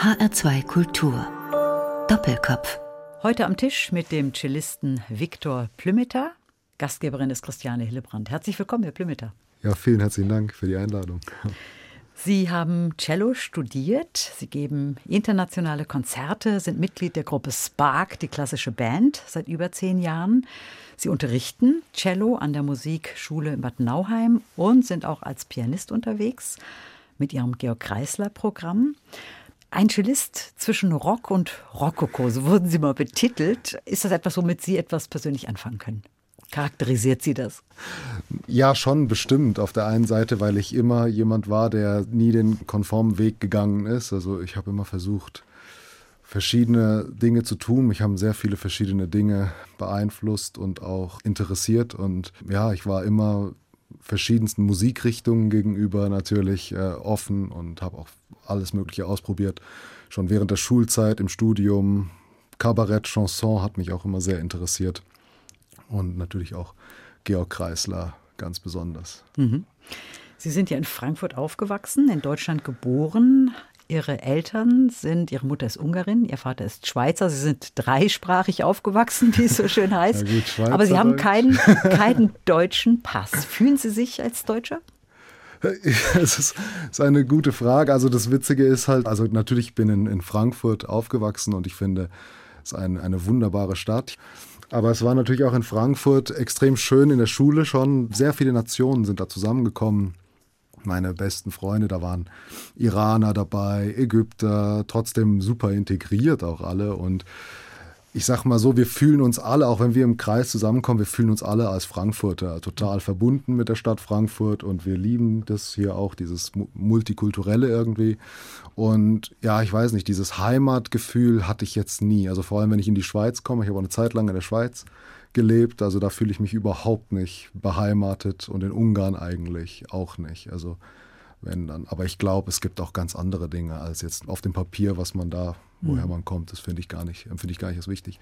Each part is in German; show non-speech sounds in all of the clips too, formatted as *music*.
HR2 Kultur. Doppelkopf. Heute am Tisch mit dem Cellisten Viktor Plümeter. Gastgeberin ist Christiane Hillebrand. Herzlich willkommen, Herr Plümeter. Ja, vielen herzlichen Dank für die Einladung. Sie haben Cello studiert, Sie geben internationale Konzerte, sind Mitglied der Gruppe Spark, die klassische Band, seit über zehn Jahren. Sie unterrichten Cello an der Musikschule in Bad Nauheim und sind auch als Pianist unterwegs mit Ihrem Georg Kreisler-Programm. Ein Cellist zwischen Rock und Rokoko, so wurden Sie mal betitelt. Ist das etwas, womit Sie etwas persönlich anfangen können? Charakterisiert Sie das? Ja, schon bestimmt. Auf der einen Seite, weil ich immer jemand war, der nie den konformen Weg gegangen ist. Also ich habe immer versucht, verschiedene Dinge zu tun. Mich haben sehr viele verschiedene Dinge beeinflusst und auch interessiert. Und ja, ich war immer verschiedensten Musikrichtungen gegenüber natürlich äh, offen und habe auch alles Mögliche ausprobiert. Schon während der Schulzeit, im Studium, Kabarett, Chanson hat mich auch immer sehr interessiert. Und natürlich auch Georg Kreisler ganz besonders. Mhm. Sie sind ja in Frankfurt aufgewachsen, in Deutschland geboren, Ihre Eltern sind, Ihre Mutter ist Ungarin, Ihr Vater ist Schweizer. Sie sind dreisprachig aufgewachsen, wie es so schön heißt. Gut, Aber Sie haben keinen, *laughs* keinen deutschen Pass. Fühlen Sie sich als Deutscher? *laughs* Es ist, ist, eine gute Frage. Also das Witzige ist halt, also natürlich bin ich in, in Frankfurt aufgewachsen und ich finde, es ist ein, eine wunderbare Stadt. Aber es war natürlich auch in Frankfurt extrem schön in der Schule schon. Sehr viele Nationen sind da zusammengekommen meine besten Freunde, da waren Iraner dabei, Ägypter, trotzdem super integriert auch alle und ich sag mal so, wir fühlen uns alle, auch wenn wir im Kreis zusammenkommen, wir fühlen uns alle als Frankfurter total verbunden mit der Stadt Frankfurt und wir lieben das hier auch, dieses Multikulturelle irgendwie. Und ja, ich weiß nicht, dieses Heimatgefühl hatte ich jetzt nie. Also vor allem, wenn ich in die Schweiz komme, ich habe eine Zeit lang in der Schweiz gelebt. Also da fühle ich mich überhaupt nicht beheimatet und in Ungarn eigentlich auch nicht. Also wenn dann, aber ich glaube, es gibt auch ganz andere Dinge als jetzt auf dem Papier, was man da, woher mhm. man kommt. Das finde ich gar nicht, empfinde ich gar nicht als wichtig.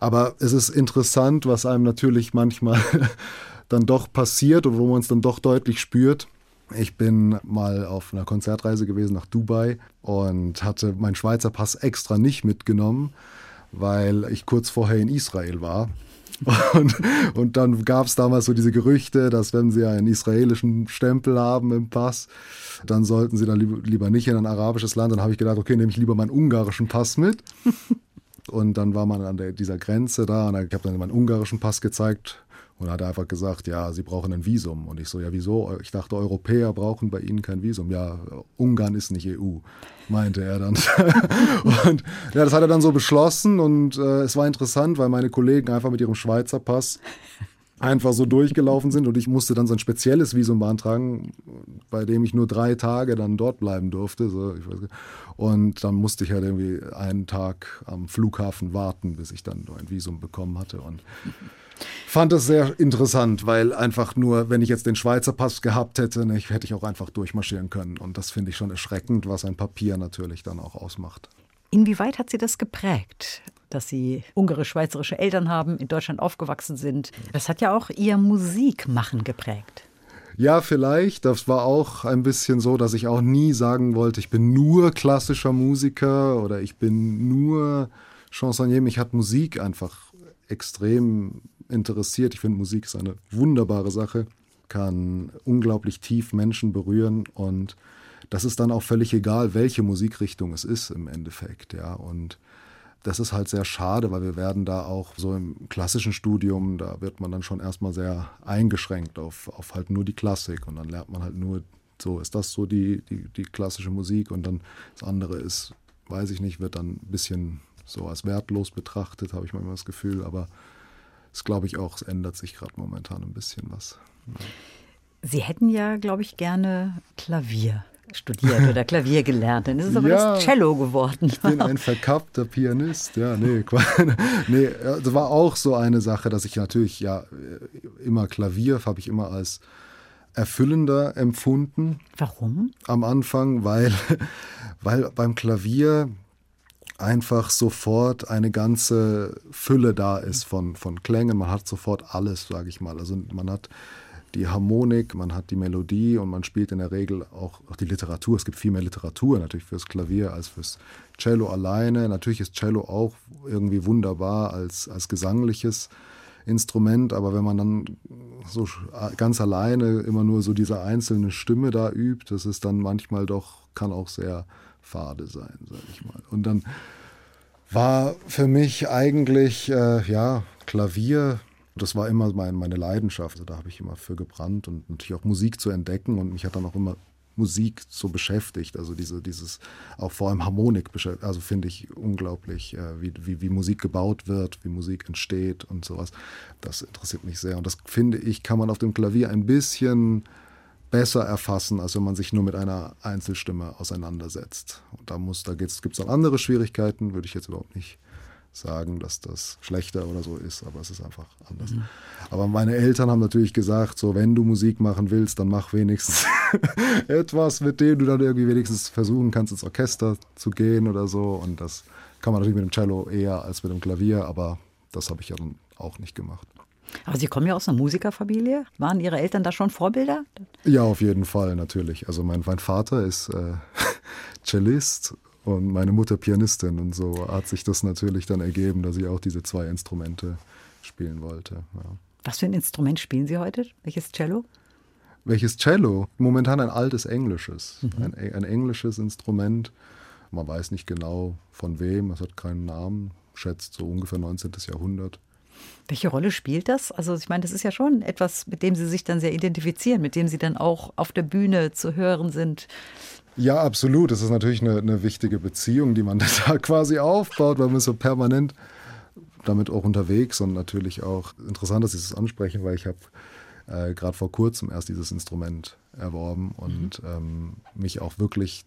Aber es ist interessant, was einem natürlich manchmal *laughs* dann doch passiert und wo man es dann doch deutlich spürt. Ich bin mal auf einer Konzertreise gewesen nach Dubai und hatte meinen Schweizer Pass extra nicht mitgenommen, weil ich kurz vorher in Israel war *laughs* und, und dann gab es damals so diese Gerüchte, dass wenn sie einen israelischen Stempel haben im Pass, dann sollten sie dann lieber nicht in ein arabisches Land. Dann habe ich gedacht, okay, nehme ich lieber meinen ungarischen Pass mit. *laughs* Und dann war man an der, dieser Grenze da und ich habe dann meinen ungarischen Pass gezeigt und hat einfach gesagt, ja, Sie brauchen ein Visum. Und ich so, ja, wieso? Ich dachte, Europäer brauchen bei Ihnen kein Visum. Ja, Ungarn ist nicht EU, meinte er dann. *laughs* und ja, das hat er dann so beschlossen und äh, es war interessant, weil meine Kollegen einfach mit ihrem Schweizer Pass einfach so durchgelaufen sind und ich musste dann so ein spezielles Visum beantragen, bei dem ich nur drei Tage dann dort bleiben durfte. So, und dann musste ich halt irgendwie einen Tag am Flughafen warten, bis ich dann ein Visum bekommen hatte. Und fand das sehr interessant, weil einfach nur, wenn ich jetzt den Schweizer Pass gehabt hätte, nicht, hätte ich auch einfach durchmarschieren können. Und das finde ich schon erschreckend, was ein Papier natürlich dann auch ausmacht. Inwieweit hat Sie das geprägt? dass sie ungarisch-schweizerische Eltern haben, in Deutschland aufgewachsen sind. Das hat ja auch ihr Musikmachen geprägt. Ja, vielleicht. Das war auch ein bisschen so, dass ich auch nie sagen wollte, ich bin nur klassischer Musiker oder ich bin nur Chansonnier. Mich hat Musik einfach extrem interessiert. Ich finde, Musik ist eine wunderbare Sache, kann unglaublich tief Menschen berühren und das ist dann auch völlig egal, welche Musikrichtung es ist im Endeffekt, ja. Und das ist halt sehr schade, weil wir werden da auch so im klassischen Studium, da wird man dann schon erstmal sehr eingeschränkt auf, auf halt nur die Klassik und dann lernt man halt nur, so ist das so die, die, die klassische Musik und dann das andere ist, weiß ich nicht, wird dann ein bisschen so als wertlos betrachtet, habe ich manchmal das Gefühl, aber es glaube ich auch, es ändert sich gerade momentan ein bisschen was. Sie hätten ja, glaube ich, gerne Klavier studiert oder *laughs* Klavier gelernt. Dann ist es aber ja, das Cello geworden. Ich bin ein verkappter Pianist. Ja, nee, *laughs* nee, das war auch so eine Sache, dass ich natürlich ja immer Klavier habe ich immer als erfüllender empfunden. Warum? Am Anfang, weil, *laughs* weil beim Klavier einfach sofort eine ganze Fülle da ist von, von Klängen. Man hat sofort alles, sage ich mal. Also man hat die Harmonik, man hat die Melodie und man spielt in der Regel auch, auch die Literatur. Es gibt viel mehr Literatur natürlich fürs Klavier als fürs Cello alleine. Natürlich ist Cello auch irgendwie wunderbar als, als gesangliches Instrument, aber wenn man dann so ganz alleine immer nur so diese einzelne Stimme da übt, das ist dann manchmal doch, kann auch sehr fade sein, sag ich mal. Und dann war für mich eigentlich, äh, ja, Klavier das war immer mein, meine Leidenschaft. Also da habe ich immer für gebrannt und natürlich auch Musik zu entdecken und mich hat dann auch immer Musik so beschäftigt. Also diese, dieses, auch vor allem Harmonik, also finde ich unglaublich, äh, wie, wie, wie Musik gebaut wird, wie Musik entsteht und sowas. Das interessiert mich sehr. Und das finde ich, kann man auf dem Klavier ein bisschen besser erfassen, als wenn man sich nur mit einer Einzelstimme auseinandersetzt. Und da muss, da gibt es auch andere Schwierigkeiten, würde ich jetzt überhaupt nicht sagen, dass das schlechter oder so ist, aber es ist einfach anders. Mhm. Aber meine Eltern haben natürlich gesagt, so wenn du Musik machen willst, dann mach wenigstens *laughs* etwas, mit dem du dann irgendwie wenigstens versuchen kannst, ins Orchester zu gehen oder so. Und das kann man natürlich mit dem Cello eher als mit dem Klavier, aber das habe ich ja dann auch nicht gemacht. Aber Sie kommen ja aus einer Musikerfamilie. Waren Ihre Eltern da schon Vorbilder? Ja, auf jeden Fall, natürlich. Also mein, mein Vater ist äh, *laughs* Cellist und meine Mutter Pianistin. Und so hat sich das natürlich dann ergeben, dass ich auch diese zwei Instrumente spielen wollte. Ja. Was für ein Instrument spielen Sie heute? Welches Cello? Welches Cello? Momentan ein altes englisches. Mhm. Ein, ein, englisches Instrument. Man weiß nicht genau von wem, es hat keinen Namen, schätzt so ungefähr 19. Jahrhundert. Welche Rolle spielt das? Also ich meine, das ist ja schon etwas, mit dem Sie sich dann sehr identifizieren, mit dem Sie dann auch auf der Bühne zu hören sind. Ja, absolut. Das ist natürlich eine, eine wichtige Beziehung, die man *laughs* da quasi aufbaut, weil man so permanent damit auch unterwegs und natürlich auch interessant, dass Sie es ansprechen, weil ich habe äh, gerade vor kurzem erst dieses Instrument erworben und mhm. ähm, mich auch wirklich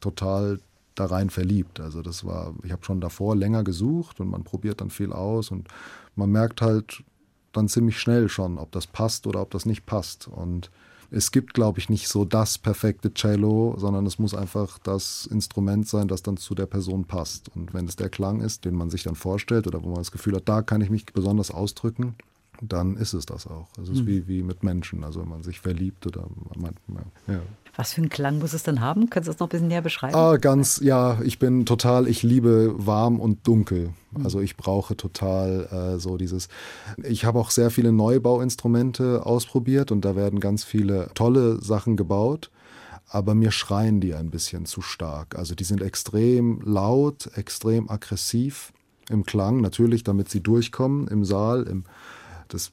total da rein verliebt. Also das war, ich habe schon davor länger gesucht und man probiert dann viel aus und man merkt halt dann ziemlich schnell schon, ob das passt oder ob das nicht passt. Und es gibt, glaube ich, nicht so das perfekte Cello, sondern es muss einfach das Instrument sein, das dann zu der Person passt. Und wenn es der Klang ist, den man sich dann vorstellt oder wo man das Gefühl hat, da kann ich mich besonders ausdrücken, dann ist es das auch. Es ist mhm. wie, wie mit Menschen, also wenn man sich verliebt oder man, ja. Was für einen Klang muss es denn haben? Können Sie das noch ein bisschen näher beschreiben? Ah, ganz, ja, ich bin total, ich liebe warm und dunkel. Mhm. Also ich brauche total äh, so dieses. Ich habe auch sehr viele Neubauinstrumente ausprobiert und da werden ganz viele tolle Sachen gebaut. Aber mir schreien die ein bisschen zu stark. Also die sind extrem laut, extrem aggressiv im Klang, natürlich, damit sie durchkommen im Saal. Im, das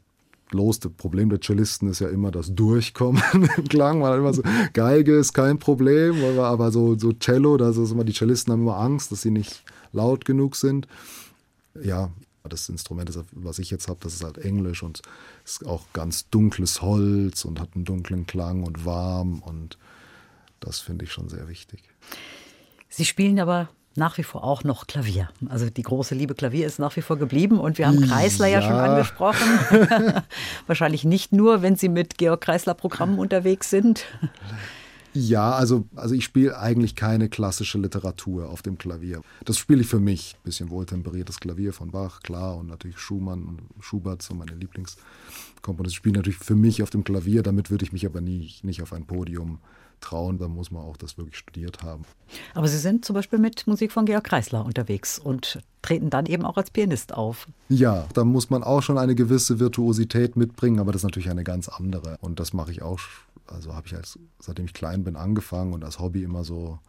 bloße Problem der Cellisten ist ja immer das Durchkommen *laughs* im Klang. Hat immer so, Geige ist kein Problem, aber so, so Cello, da ist immer, die Cellisten haben immer Angst, dass sie nicht laut genug sind. Ja, das Instrument, was ich jetzt habe, das ist halt Englisch und ist auch ganz dunkles Holz und hat einen dunklen Klang und warm und das finde ich schon sehr wichtig. Sie spielen aber nach wie vor auch noch Klavier. Also die große Liebe Klavier ist nach wie vor geblieben und wir haben Kreisler ja, ja schon angesprochen. *laughs* Wahrscheinlich nicht nur, wenn Sie mit Georg Kreisler Programmen unterwegs sind. Ja, also, also ich spiele eigentlich keine klassische Literatur auf dem Klavier. Das spiele ich für mich. Ein bisschen wohltemperiertes Klavier von Bach, klar, und natürlich Schumann und Schubert, so meine Lieblingskomponisten. spiele natürlich für mich auf dem Klavier, damit würde ich mich aber nie, nicht auf ein Podium trauen, dann muss man auch das wirklich studiert haben. Aber Sie sind zum Beispiel mit Musik von Georg Kreisler unterwegs und treten dann eben auch als Pianist auf. Ja, da muss man auch schon eine gewisse Virtuosität mitbringen, aber das ist natürlich eine ganz andere. Und das mache ich auch, also habe ich als, seitdem ich klein bin, angefangen und als Hobby immer so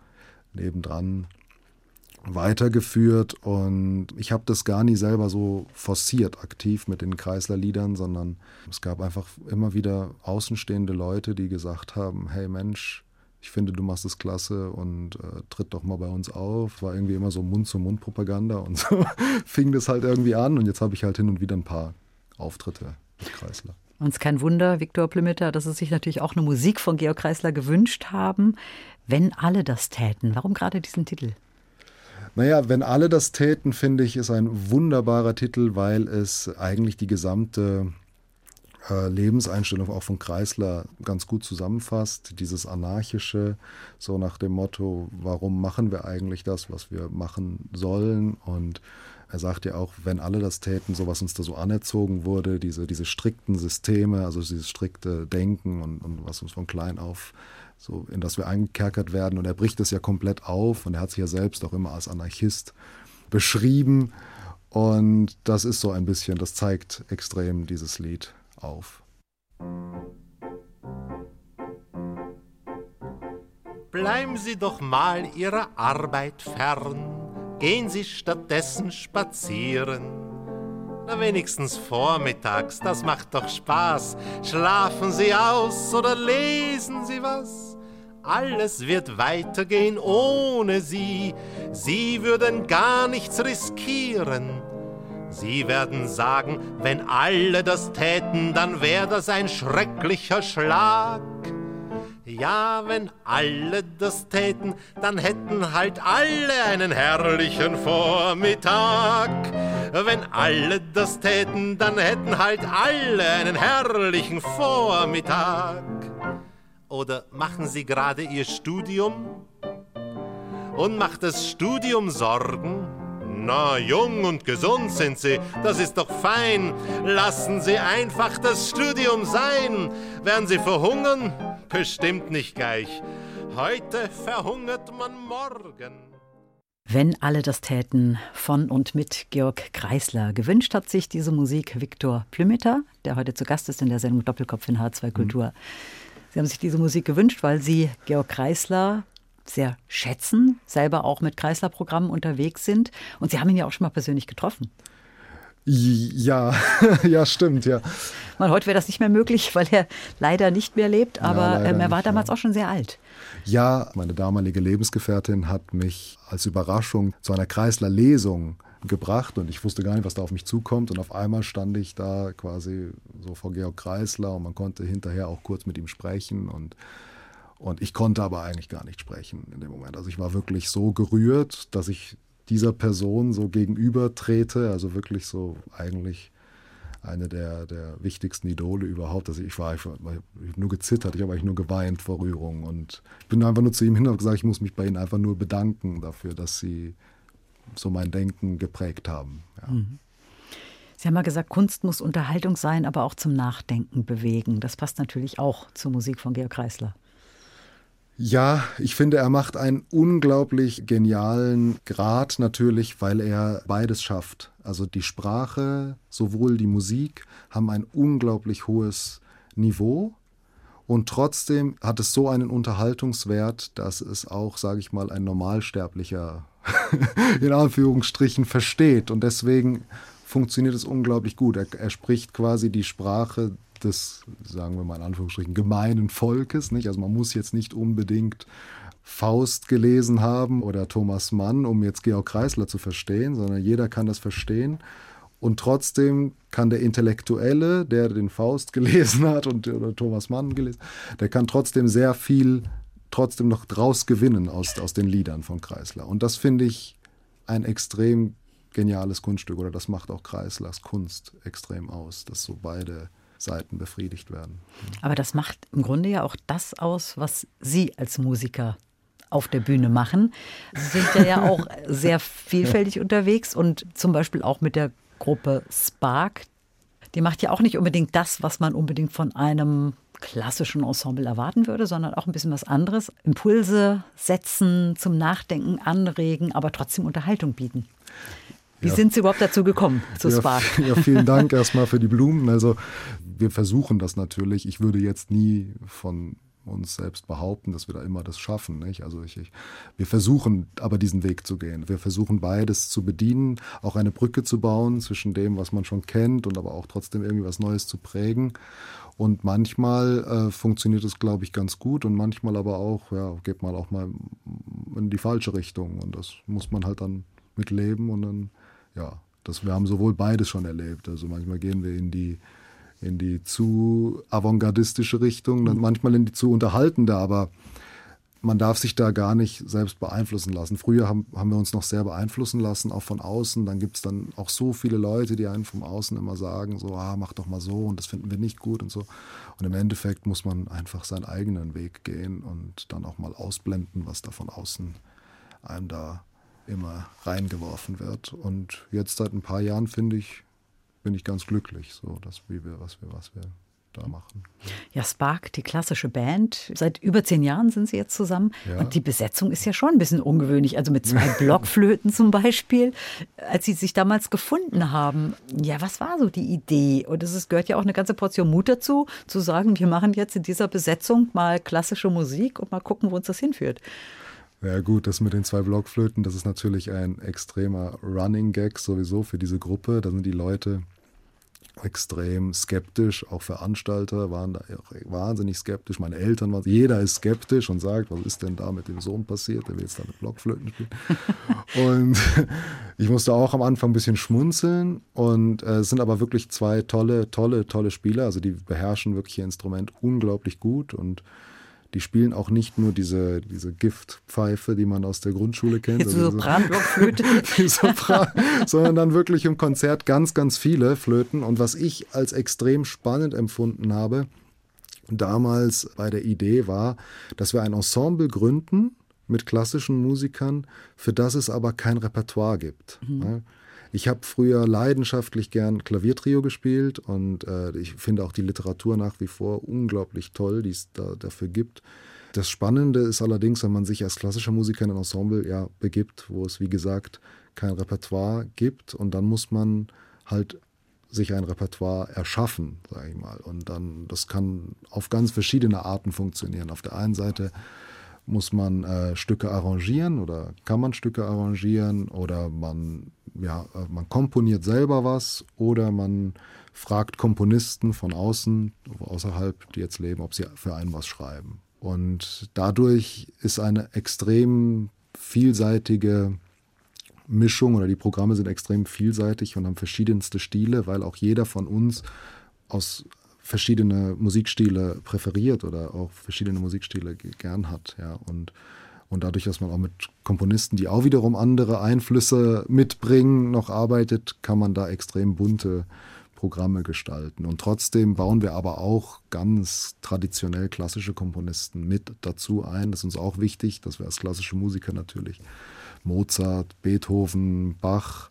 nebendran weitergeführt und ich habe das gar nie selber so forciert aktiv mit den Kreisler-Liedern, sondern es gab einfach immer wieder außenstehende Leute, die gesagt haben, hey Mensch, ich finde, du machst es klasse und äh, tritt doch mal bei uns auf. War irgendwie immer so Mund-zu-Mund-Propaganda und so *laughs* fing das halt irgendwie an und jetzt habe ich halt hin und wieder ein paar Auftritte mit Kreisler. Und es ist kein Wunder, Viktor Plimitter, dass Sie sich natürlich auch eine Musik von Georg Kreisler gewünscht haben. Wenn alle das täten, warum gerade diesen Titel? Naja, wenn alle das täten, finde ich, ist ein wunderbarer Titel, weil es eigentlich die gesamte äh, Lebenseinstellung auch von Kreisler ganz gut zusammenfasst. Dieses anarchische, so nach dem Motto, warum machen wir eigentlich das, was wir machen sollen? Und er sagt ja auch, wenn alle das täten, so was uns da so anerzogen wurde, diese, diese strikten Systeme, also dieses strikte Denken und, und was uns von klein auf so in das wir eingekerkert werden. Und er bricht es ja komplett auf und er hat sich ja selbst auch immer als Anarchist beschrieben. Und das ist so ein bisschen, das zeigt extrem dieses Lied auf. Bleiben Sie doch mal Ihrer Arbeit fern, gehen Sie stattdessen spazieren. Na wenigstens vormittags, das macht doch Spaß. Schlafen Sie aus oder lesen Sie was. Alles wird weitergehen ohne Sie. Sie würden gar nichts riskieren. Sie werden sagen, wenn alle das täten, dann wäre das ein schrecklicher Schlag. Ja, wenn alle das täten, dann hätten halt alle einen herrlichen Vormittag. Wenn alle das täten, dann hätten halt alle einen herrlichen Vormittag. Oder machen Sie gerade Ihr Studium? Und macht das Studium Sorgen? Na, jung und gesund sind Sie, das ist doch fein. Lassen Sie einfach das Studium sein. Werden Sie verhungern? Bestimmt nicht gleich. Heute verhungert man morgen. Wenn alle das täten, von und mit Georg Kreisler. Gewünscht hat sich diese Musik Viktor Plümeter, der heute zu Gast ist in der Sendung Doppelkopf in H2 Kultur. Mhm. Sie haben sich diese Musik gewünscht, weil Sie Georg Kreisler sehr schätzen, selber auch mit Kreisler-Programmen unterwegs sind. Und Sie haben ihn ja auch schon mal persönlich getroffen. Ja, *laughs* ja, stimmt, ja. Mal, heute wäre das nicht mehr möglich, weil er leider nicht mehr lebt, aber ja, ähm, er war nicht, damals ja. auch schon sehr alt. Ja, meine damalige Lebensgefährtin hat mich als Überraschung zu einer Kreisler-Lesung gebracht und ich wusste gar nicht, was da auf mich zukommt. Und auf einmal stand ich da quasi so vor Georg Kreisler und man konnte hinterher auch kurz mit ihm sprechen und und ich konnte aber eigentlich gar nicht sprechen in dem Moment. Also ich war wirklich so gerührt, dass ich dieser Person so gegenüber trete, also wirklich so eigentlich eine der, der wichtigsten Idole überhaupt. Also ich war, ich war ich nur gezittert, ich habe eigentlich nur geweint vor Rührung und ich bin einfach nur zu ihm hin und gesagt, ich muss mich bei Ihnen einfach nur bedanken dafür, dass Sie so mein Denken geprägt haben. Ja. Mhm. Sie haben mal gesagt, Kunst muss Unterhaltung sein, aber auch zum Nachdenken bewegen. Das passt natürlich auch zur Musik von Georg Kreisler. Ja, ich finde, er macht einen unglaublich genialen Grad natürlich, weil er beides schafft. Also die Sprache, sowohl die Musik haben ein unglaublich hohes Niveau und trotzdem hat es so einen Unterhaltungswert, dass es auch, sage ich mal, ein Normalsterblicher *laughs* in Anführungsstrichen versteht. Und deswegen funktioniert es unglaublich gut. Er, er, spricht quasi die Sprache des, sagen wir mal in Anführungsstrichen, gemeinen Volkes. Nicht? Also man muss jetzt nicht unbedingt Faust gelesen haben oder Thomas Mann, um jetzt Georg Kreisler zu verstehen, sondern jeder kann das verstehen. Und trotzdem kann der Intellektuelle, der den Faust *laughs* gelesen hat und oder Thomas Mann gelesen, der kann trotzdem sehr viel trotzdem noch draus gewinnen aus, aus den Liedern von Kreisler. Und das finde ich ein extrem geniales Kunststück oder das macht auch Kreislers Kunst extrem aus, dass so beide Seiten befriedigt werden. Aber das macht im Grunde ja auch das aus, was Sie als Musiker auf der Bühne machen. Sie sind ja auch *laughs* sehr vielfältig unterwegs und zum Beispiel auch mit der Gruppe Spark. Die macht ja auch nicht unbedingt das, was man unbedingt von einem klassischen Ensemble erwarten würde, sondern auch ein bisschen was anderes. Impulse setzen, zum Nachdenken anregen, aber trotzdem Unterhaltung bieten. Wie ja. sind Sie überhaupt dazu gekommen, zu Spark? *laughs* Ja, vielen Dank *laughs* erstmal für die Blumen. Also wir versuchen das natürlich. Ich würde jetzt nie von uns selbst behaupten, dass wir da immer das schaffen. Nicht? Also ich, ich, wir versuchen aber diesen Weg zu gehen. Wir versuchen beides zu bedienen, auch eine Brücke zu bauen zwischen dem, was man schon kennt und aber auch trotzdem irgendwie was Neues zu prägen. Und manchmal äh, funktioniert es, glaube ich, ganz gut und manchmal aber auch, ja, geht man auch mal in die falsche Richtung. Und das muss man halt dann mitleben und dann, ja, das, wir haben sowohl beides schon erlebt. Also manchmal gehen wir in die, in die zu avantgardistische Richtung, dann manchmal in die zu unterhaltende, aber man darf sich da gar nicht selbst beeinflussen lassen. Früher haben, haben wir uns noch sehr beeinflussen lassen, auch von außen. Dann gibt es dann auch so viele Leute, die einen vom Außen immer sagen, so, ah, mach doch mal so und das finden wir nicht gut und so. Und im Endeffekt muss man einfach seinen eigenen Weg gehen und dann auch mal ausblenden, was da von außen einem da immer reingeworfen wird. Und jetzt seit ein paar Jahren finde ich, bin ich ganz glücklich, so dass wie wir, was wir, was wir da machen. Ja, Spark, die klassische Band. Seit über zehn Jahren sind sie jetzt zusammen. Ja. Und die Besetzung ist ja schon ein bisschen ungewöhnlich. Also mit zwei *laughs* Blockflöten zum Beispiel. Als sie sich damals gefunden haben, ja, was war so die Idee? Und es gehört ja auch eine ganze Portion Mut dazu, zu sagen, wir machen jetzt in dieser Besetzung mal klassische Musik und mal gucken, wo uns das hinführt. Ja gut, das mit den zwei Blockflöten, das ist natürlich ein extremer Running Gag sowieso für diese Gruppe. Da sind die Leute extrem skeptisch, auch Veranstalter waren da wahnsinnig skeptisch. Meine Eltern waren, jeder ist skeptisch und sagt, was ist denn da mit dem Sohn passiert, der will jetzt da mit Blockflöten spielen. *laughs* und ich musste auch am Anfang ein bisschen schmunzeln und äh, es sind aber wirklich zwei tolle, tolle, tolle Spieler, also die beherrschen wirklich ihr Instrument unglaublich gut und die spielen auch nicht nur diese, diese Giftpfeife, die man aus der Grundschule kennt. Jetzt also Sopranblockflöte. *laughs* Sopran, sondern dann wirklich im Konzert ganz, ganz viele Flöten. Und was ich als extrem spannend empfunden habe, damals bei der Idee war, dass wir ein Ensemble gründen mit klassischen Musikern, für das es aber kein Repertoire gibt. Mhm. Ich habe früher leidenschaftlich gern Klaviertrio gespielt und äh, ich finde auch die Literatur nach wie vor unglaublich toll, die es da, dafür gibt. Das Spannende ist allerdings, wenn man sich als klassischer Musiker in ein Ensemble ja, begibt, wo es wie gesagt kein Repertoire gibt und dann muss man halt sich ein Repertoire erschaffen, sage ich mal. Und dann, das kann auf ganz verschiedene Arten funktionieren. Auf der einen Seite muss man äh, Stücke arrangieren oder kann man Stücke arrangieren oder man ja, äh, man komponiert selber was oder man fragt Komponisten von außen, außerhalb, die jetzt leben, ob sie für einen was schreiben. Und dadurch ist eine extrem vielseitige Mischung oder die Programme sind extrem vielseitig und haben verschiedenste Stile, weil auch jeder von uns aus verschiedene Musikstile präferiert oder auch verschiedene Musikstile gern hat, ja und und dadurch, dass man auch mit Komponisten, die auch wiederum andere Einflüsse mitbringen, noch arbeitet, kann man da extrem bunte Programme gestalten. Und trotzdem bauen wir aber auch ganz traditionell klassische Komponisten mit dazu ein. Das ist uns auch wichtig, dass wir als klassische Musiker natürlich Mozart, Beethoven, Bach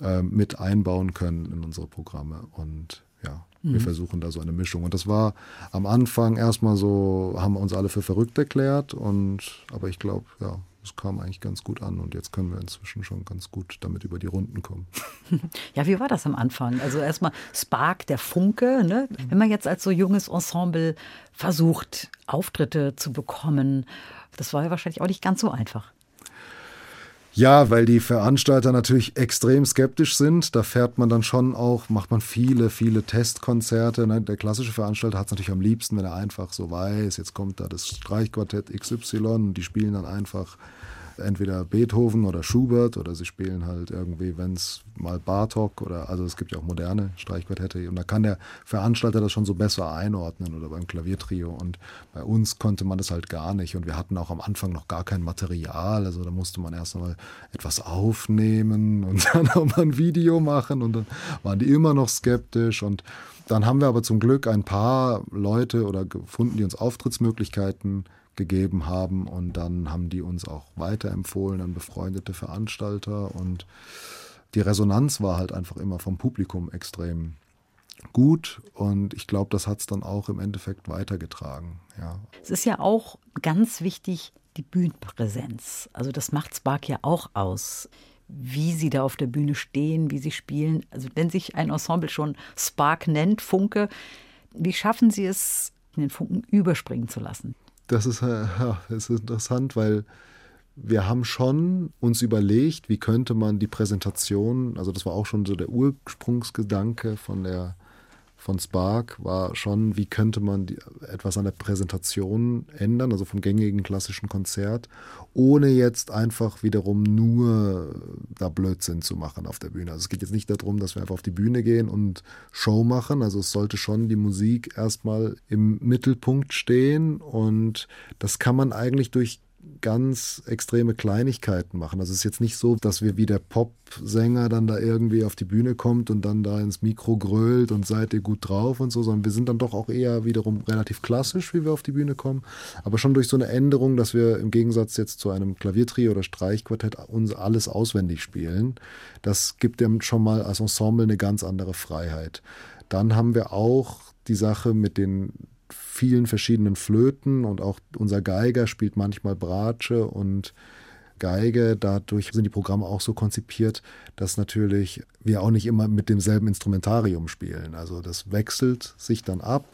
äh, mit einbauen können in unsere Programme. Und ja, wir mhm. versuchen da so eine Mischung. Und das war am Anfang erstmal so, haben wir uns alle für verrückt erklärt. Und aber ich glaube, ja, es kam eigentlich ganz gut an und jetzt können wir inzwischen schon ganz gut damit über die Runden kommen. *laughs* Ja, wie war das am Anfang? Also erstmal Spark, der Funke. Ne? Wenn man jetzt als so junges Ensemble versucht, Auftritte zu bekommen, das war ja wahrscheinlich auch nicht ganz so einfach. Ja, weil die Veranstalter natürlich extrem skeptisch sind. Da fährt man dann schon auch, macht man viele, viele Testkonzerte. Ne? Der klassische Veranstalter hat es natürlich am liebsten, wenn er einfach so weiß, jetzt kommt da das Streichquartett XY, die spielen dann einfach entweder Beethoven oder Schubert oder sie spielen halt irgendwie, wenn es mal Bartok oder also es gibt ja auch moderne Streichquartette und da kann der Veranstalter das schon so besser einordnen oder beim Klaviertrio und bei uns konnte man das halt gar nicht und wir hatten auch am Anfang noch gar kein Material, also da musste man erst einmal etwas aufnehmen und *laughs* dann auch mal ein Video machen und dann waren die immer noch skeptisch und dann haben wir aber zum Glück ein paar Leute oder gefunden, die uns Auftrittsmöglichkeiten gegeben haben und dann haben die uns auch weiterempfohlen an befreundete Veranstalter und die Resonanz war halt einfach immer vom Publikum extrem gut und ich glaube, das hat es dann auch im Endeffekt weitergetragen. Ja. Es ist ja auch ganz wichtig, die Bühnenpräsenz. Also das macht Spark ja auch aus. Wie sie da auf der Bühne stehen, wie sie spielen. Also wenn sich ein Ensemble schon Spark nennt, Funke, wie schaffen sie es, den Funken überspringen zu lassen? Das ist, *laughs* ja, das ist interessant, weil wir haben schon uns überlegt, wie könnte man die Präsentation, also das war auch schon so der Ursprungsgedanke von der von Spark war schon, wie könnte man die, etwas an der Präsentation ändern, also vom gängigen klassischen Konzert, ohne jetzt einfach wiederum nur da Blödsinn zu machen auf der Bühne. Also es geht jetzt nicht darum, dass wir einfach auf die Bühne gehen und Show machen. Also es sollte schon die Musik erstmal im Mittelpunkt stehen und das kann man eigentlich durch ganz extreme Kleinigkeiten machen. Also es ist jetzt nicht so, dass wir wie der Popsänger dann da irgendwie auf die Bühne kommt und dann da ins Mikro grölt und seid ihr gut drauf und so, sondern wir sind dann doch auch eher wiederum relativ klassisch, wie wir auf die Bühne kommen. Aber schon durch so eine Änderung, dass wir im Gegensatz jetzt zu einem Klaviertrio oder Streichquartett uns alles auswendig spielen, das gibt dem schon mal als Ensemble eine ganz andere Freiheit. Dann haben wir auch die Sache mit den vielen verschiedenen Flöten und auch unser Geiger spielt manchmal Bratsche und Geige. Dadurch sind die Programme auch so konzipiert, dass natürlich wir auch nicht immer mit demselben Instrumentarium spielen. Also das wechselt sich dann ab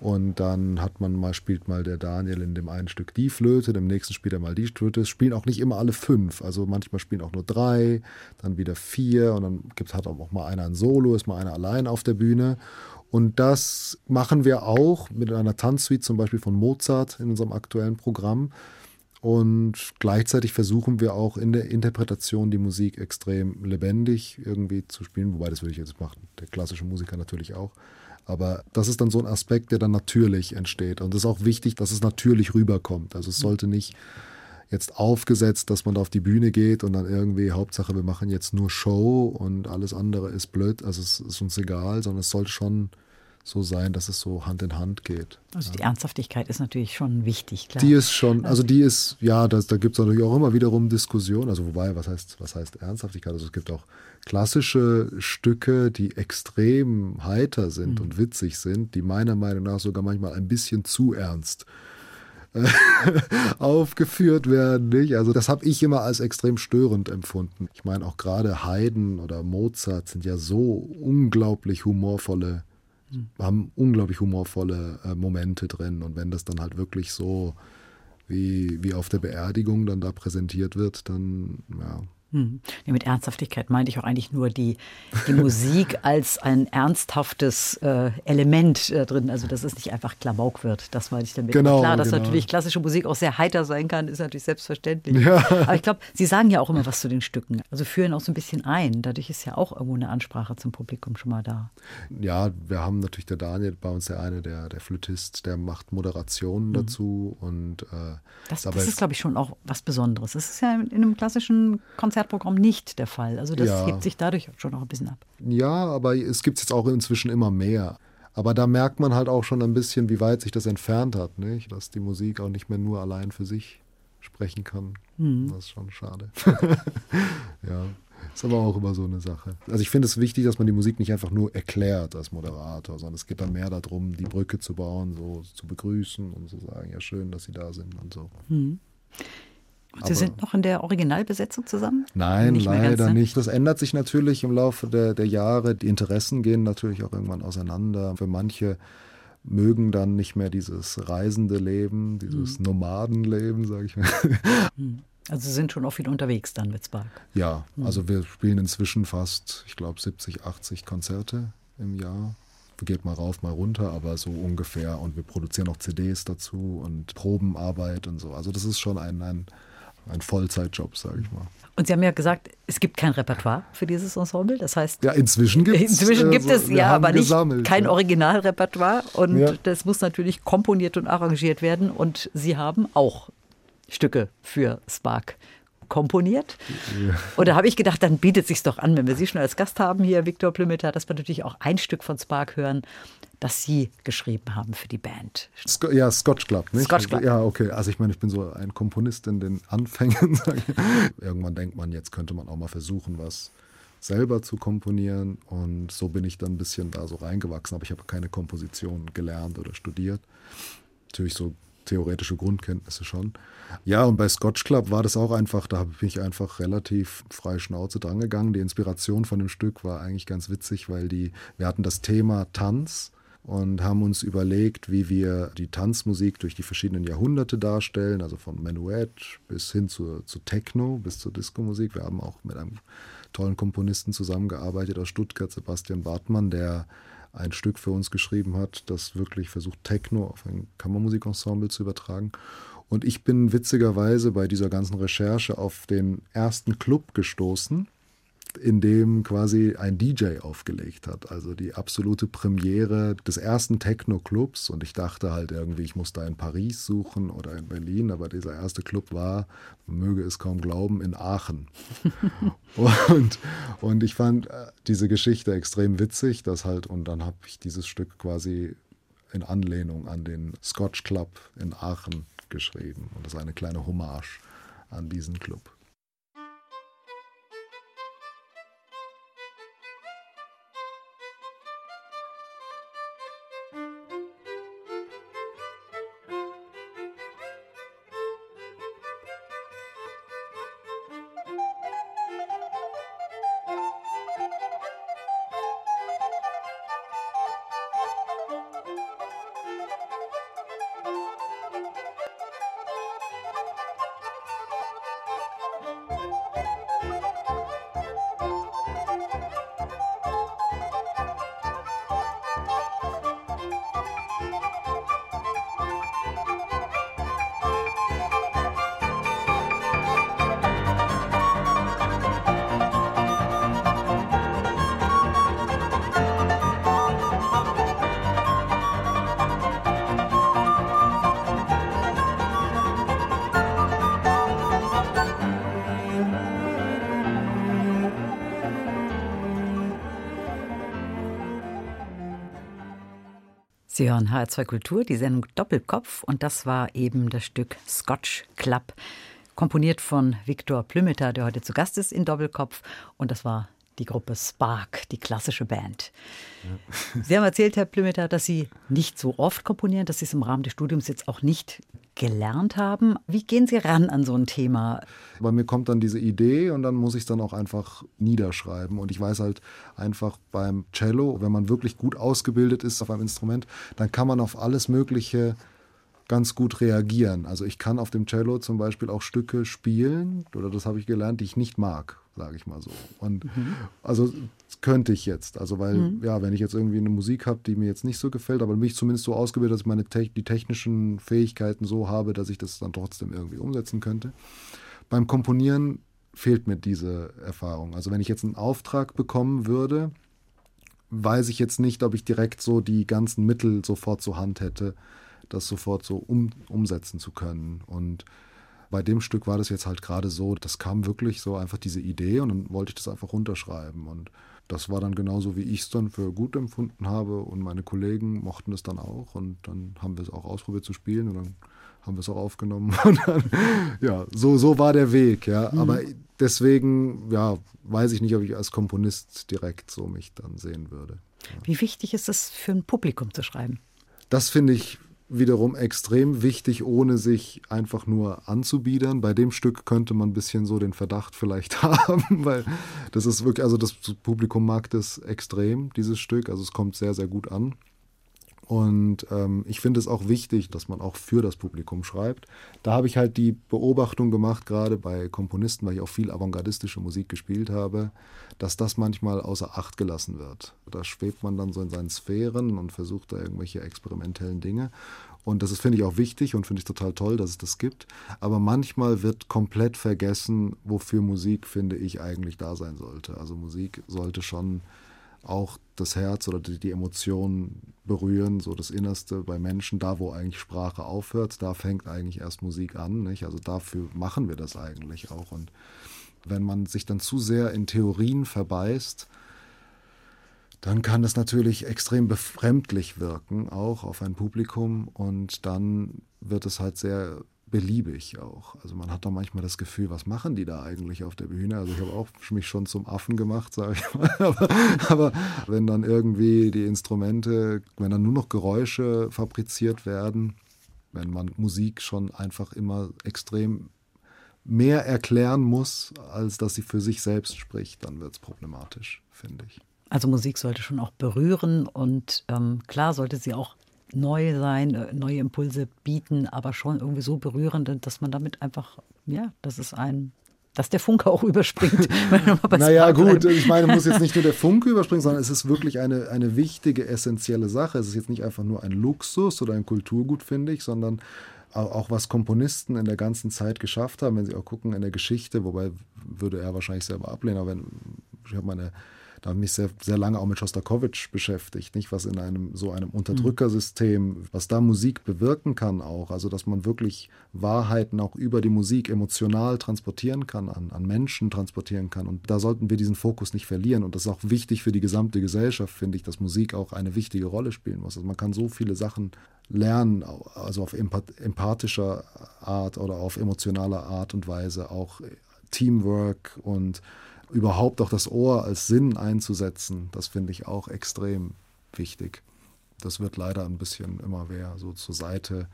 und dann hat man mal, spielt mal der Daniel in dem einen Stück die Flöte, im nächsten spielt er mal die Flöte. Es spielen auch nicht immer alle fünf. Also manchmal spielen auch nur drei, dann wieder vier und dann gibt, hat auch mal einer ein Solo, ist mal einer allein auf der Bühne. Und das machen wir auch mit einer Tanzsuite zum Beispiel von Mozart in unserem aktuellen Programm. Und gleichzeitig versuchen wir auch in der Interpretation die Musik extrem lebendig irgendwie zu spielen, wobei das würde ich jetzt machen, der klassische Musiker natürlich auch. Aber das ist dann so ein Aspekt, der dann natürlich entsteht. Und es ist auch wichtig, dass es natürlich rüberkommt. Also es sollte nicht jetzt aufgesetzt, dass man da auf die Bühne geht und dann irgendwie, Hauptsache, wir machen jetzt nur Show und alles andere ist blöd, also es ist uns egal, sondern es sollte schon so sein, dass es so Hand in Hand geht. Also die Ernsthaftigkeit ist natürlich schon wichtig, klar. Die ist schon, also die ist, ja, das, da gibt es natürlich auch immer wiederum Diskussionen. Also wobei, was heißt, was heißt Ernsthaftigkeit? Also es gibt auch klassische Stücke, die extrem heiter sind mhm. und witzig sind, die meiner Meinung nach sogar manchmal ein bisschen zu ernst *laughs* aufgeführt werden. Nicht? Also das habe ich immer als extrem störend empfunden. Ich meine, auch gerade Haydn oder Mozart sind ja so unglaublich humorvolle, mhm. haben unglaublich humorvolle äh, Momente drin. Und wenn das dann halt wirklich so wie, wie auf der Beerdigung dann da präsentiert wird, dann ja, hm. Nee, mit Ernsthaftigkeit meinte ich auch eigentlich nur die, die Musik *laughs* als ein ernsthaftes äh, Element äh, drin. Also, dass es nicht einfach Klamauk wird. Das meine ich damit. Genau, Klar, dass genau. natürlich klassische Musik auch sehr heiter sein kann, ist natürlich selbstverständlich. Ja. Aber ich glaube, Sie sagen ja auch immer was zu den Stücken. Also führen auch so ein bisschen ein. Dadurch ist ja auch irgendwo eine Ansprache zum Publikum schon mal da. Ja, wir haben natürlich der Daniel bei uns, der eine, der, der Flötist, der macht Moderationen mhm. dazu. Und, äh, das, das ist, glaube ich, schon auch was Besonderes. Das ist ja in einem klassischen Konzert Konzertprogramm nicht der Fall. Also das ja. hebt sich dadurch schon noch ein bisschen ab. Ja, aber es gibt jetzt auch inzwischen immer mehr. Aber da merkt man halt auch schon ein bisschen, wie weit sich das entfernt hat, nicht? dass die Musik auch nicht mehr nur allein für sich sprechen kann. Mhm. Das ist schon schade. *laughs* ja. Ist aber auch immer so eine Sache. Also ich finde es wichtig, dass man die Musik nicht einfach nur erklärt als Moderator, sondern es geht dann mehr darum, die Brücke zu bauen, so zu begrüßen und zu sagen, ja schön, dass Sie da sind und so. Mhm. Sie sind noch in der Originalbesetzung zusammen? Nein, nicht leider ne? nicht. Das ändert sich natürlich im Laufe der, der Jahre. Die Interessen gehen natürlich auch irgendwann auseinander. Für manche mögen dann nicht mehr dieses reisende Leben, dieses mhm. Nomadenleben, sage ich mal. Mhm. Also Sie sind schon auch viel unterwegs dann mit Spark. Ja, mhm. also wir spielen inzwischen fast, ich glaube, 70, 80 Konzerte im Jahr geht mal rauf, mal runter, aber so ungefähr. Und wir produzieren auch CDs dazu und Probenarbeit und so. Also das ist schon ein, ein ein Vollzeitjob, sage ich mal. Und Sie haben ja gesagt, es gibt kein Repertoire für dieses Ensemble. Das heißt, ja, inzwischen gibt es. Inzwischen gibt es, ja, aber nicht kein ja. Originalrepertoire. Und ja. das muss natürlich komponiert und arrangiert werden. Und Sie haben auch Stücke für Spark komponiert. Ja. Und da habe ich gedacht, dann bietet es sich doch an, wenn wir Sie schon als Gast haben hier, Viktor Plümmeter, dass wir natürlich auch ein Stück von Spark hören, das Sie geschrieben haben für die Band. Ja, Scotch Club, nicht? Scotch Club. Ja, okay. Also ich meine, ich bin so ein Komponist in den Anfängen. *laughs* Irgendwann denkt man, jetzt könnte man auch mal versuchen, was selber zu komponieren. Und so bin ich dann ein bisschen da so reingewachsen. Aber ich habe keine Komposition gelernt oder studiert. Natürlich so theoretische Grundkenntnisse schon. Ja, und bei Scotch Club war das auch einfach, da bin ich einfach relativ frei Schnauze drangegangen. Die Inspiration von dem Stück war eigentlich ganz witzig, weil die, wir hatten das Thema Tanz und haben uns überlegt, wie wir die Tanzmusik durch die verschiedenen Jahrhunderte darstellen, also von Menuett bis hin zu, zu Techno, bis zur Disco-Musik. Wir haben auch mit einem tollen Komponisten zusammengearbeitet aus Stuttgart, Sebastian Bartmann, der ein Stück für uns geschrieben hat, das wirklich versucht, Techno auf ein Kammermusikensemble zu übertragen. Und ich bin witzigerweise bei dieser ganzen Recherche auf den ersten Club gestoßen, in dem quasi ein DJ aufgelegt hat. Also die absolute Premiere des ersten Techno-Clubs. Und ich dachte halt irgendwie, ich muss da in Paris suchen oder in Berlin. Aber dieser erste Club war, möge es kaum glauben, in Aachen. *laughs* und, und ich fand äh, diese Geschichte extrem witzig. Dass halt, und dann habe ich dieses Stück quasi in Anlehnung an den Scotch Club in Aachen geschrieben. Und das ist eine kleine Hommage an diesen Club. Sie hören HR2 Kultur, die Sendung Doppelkopf und das war eben das Stück Scotch Club, komponiert von Viktor Plümeter, der heute zu Gast ist in Doppelkopf und das war die Gruppe Spark, die klassische Band. Ja. *laughs* Sie haben erzählt, Herr Plümeter, dass Sie nicht so oft komponieren, dass Sie es im Rahmen des Studiums jetzt auch nicht gelernt haben. Wie gehen Sie ran an so ein Thema? Bei mir kommt dann diese Idee und dann muss ich es dann auch einfach niederschreiben. Und ich weiß halt einfach beim Cello, wenn man wirklich gut ausgebildet ist auf einem Instrument, dann kann man auf alles Mögliche ganz gut reagieren. Also ich kann auf dem Cello zum Beispiel auch Stücke spielen, oder das habe ich gelernt, die ich nicht mag sage ich mal so. Und mhm. also könnte ich jetzt. Also weil, mhm. ja, wenn ich jetzt irgendwie eine Musik habe, die mir jetzt nicht so gefällt, aber mich zumindest so ausgebildet, dass ich meine te die technischen Fähigkeiten so habe, dass ich das dann trotzdem irgendwie umsetzen könnte. Beim Komponieren fehlt mir diese Erfahrung. Also wenn ich jetzt einen Auftrag bekommen würde, weiß ich jetzt nicht, ob ich direkt so die ganzen Mittel sofort zur Hand hätte, das sofort so um, umsetzen zu können. Und bei dem Stück war das jetzt halt gerade so, das kam wirklich so einfach diese Idee und dann wollte ich das einfach runterschreiben. Und das war dann genauso, wie ich es dann für gut empfunden habe und meine Kollegen mochten es dann auch und dann haben wir es auch ausprobiert zu spielen und dann haben wir es auch aufgenommen. *laughs* Und dann, ja, so, so war der Weg, ja. Mhm. Aber deswegen, ja, weiß ich nicht, ob ich als Komponist direkt so mich dann sehen würde. Ja. Wie wichtig ist es für ein Publikum zu schreiben? Das finde ich wiederum extrem wichtig, ohne sich einfach nur anzubiedern. Bei dem Stück könnte man ein bisschen so den Verdacht vielleicht *laughs* haben, weil das ist wirklich, also das Publikum mag das extrem, dieses Stück. Also es kommt sehr, sehr gut an. Und ähm, ich finde es auch wichtig, dass man auch für das Publikum schreibt. Da habe ich halt die Beobachtung gemacht, gerade bei Komponisten, weil ich auch viel avantgardistische Musik gespielt habe, dass das manchmal außer Acht gelassen wird. Da schwebt man dann so in seinen Sphären und versucht da irgendwelche experimentellen Dinge. Und das finde ich auch wichtig und finde ich total toll, dass es das gibt. Aber manchmal wird komplett vergessen, wofür Musik, finde ich, eigentlich da sein sollte. Also Musik sollte schon auch das Herz oder die, die Emotionen berühren, so das Innerste bei Menschen, da wo eigentlich Sprache aufhört, da fängt eigentlich erst Musik an. Nicht? Also dafür machen wir das eigentlich auch. Und wenn man sich dann zu sehr in Theorien verbeißt, dann kann das natürlich extrem befremdlich wirken, auch auf ein Publikum. Und dann wird es halt sehr beliebig auch. Also man hat doch manchmal das Gefühl, was machen die da eigentlich auf der Bühne? Also ich habe auch mich schon zum Affen gemacht, sage ich mal. *laughs* Aber, aber, wenn dann irgendwie die Instrumente, wenn dann nur noch Geräusche fabriziert werden, wenn man Musik schon einfach immer extrem mehr erklären muss, als dass sie für sich selbst spricht, dann wird es problematisch, finde ich. Also Musik sollte schon auch berühren und ähm, klar sollte sie auch neu sein, äh, neue Impulse bieten, aber schon irgendwie so berührend, dass man damit einfach, ja, dass es einen dass der Funke auch überspringt. *laughs* naja, gut, ich meine, muss jetzt nicht nur der *laughs* Funke überspringen, sondern es ist wirklich eine, eine wichtige, essentielle Sache. Es ist jetzt nicht einfach nur ein Luxus oder ein Kulturgut, finde ich, sondern auch was Komponisten in der ganzen Zeit geschafft haben, wenn sie auch gucken in der Geschichte, wobei würde er wahrscheinlich selber ablehnen, aber wenn, ich habe meine da habe ich mich sehr, sehr lange auch mit Schostakowitsch beschäftigt, nicht? Was in einem so einem Unterdrückersystem, was da Musik bewirken kann auch, also dass man wirklich Wahrheiten auch über die Musik emotional transportieren kann, an, an Menschen transportieren kann. Und da sollten wir diesen Fokus nicht verlieren. Und das ist auch wichtig für die gesamte Gesellschaft, finde ich, dass Musik auch eine wichtige Rolle spielen muss. Also man kann so viele Sachen lernen, also auf empathischer Art oder auf emotionaler Art und Weise, auch Teamwork und überhaupt auch das Ohr als Sinn einzusetzen, das finde ich auch extrem wichtig. Das wird leider ein bisschen immer mehr so zur Seite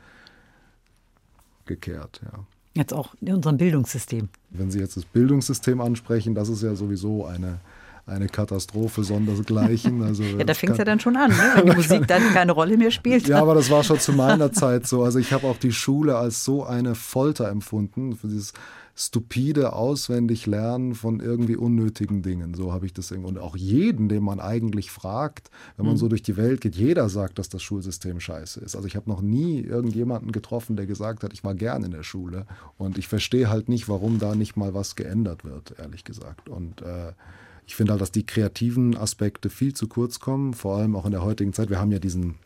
gekehrt, ja. Jetzt auch in unserem Bildungssystem. Wenn Sie jetzt das Bildungssystem ansprechen, das ist ja sowieso eine, eine Katastrophe sondersgleichen. Also ja, da fängt es ja dann schon an, ne? wenn die Musik dann keine Rolle mehr spielt. Ja, aber das war schon zu meiner Zeit so. Also ich habe auch die Schule als so eine Folter empfunden, für dieses stupide auswendig lernen von irgendwie unnötigen Dingen. So habe ich das irgendwie. Und auch jeden, den man eigentlich fragt, wenn man mhm. so durch die Welt geht, jeder sagt, dass das Schulsystem scheiße ist. Also ich habe noch nie irgendjemanden getroffen, der gesagt hat, ich war gern in der Schule. Und ich verstehe halt nicht, warum da nicht mal was geändert wird, ehrlich gesagt. Und äh, ich finde halt, dass die kreativen Aspekte viel zu kurz kommen, vor allem auch in der heutigen Zeit. Wir haben ja diesen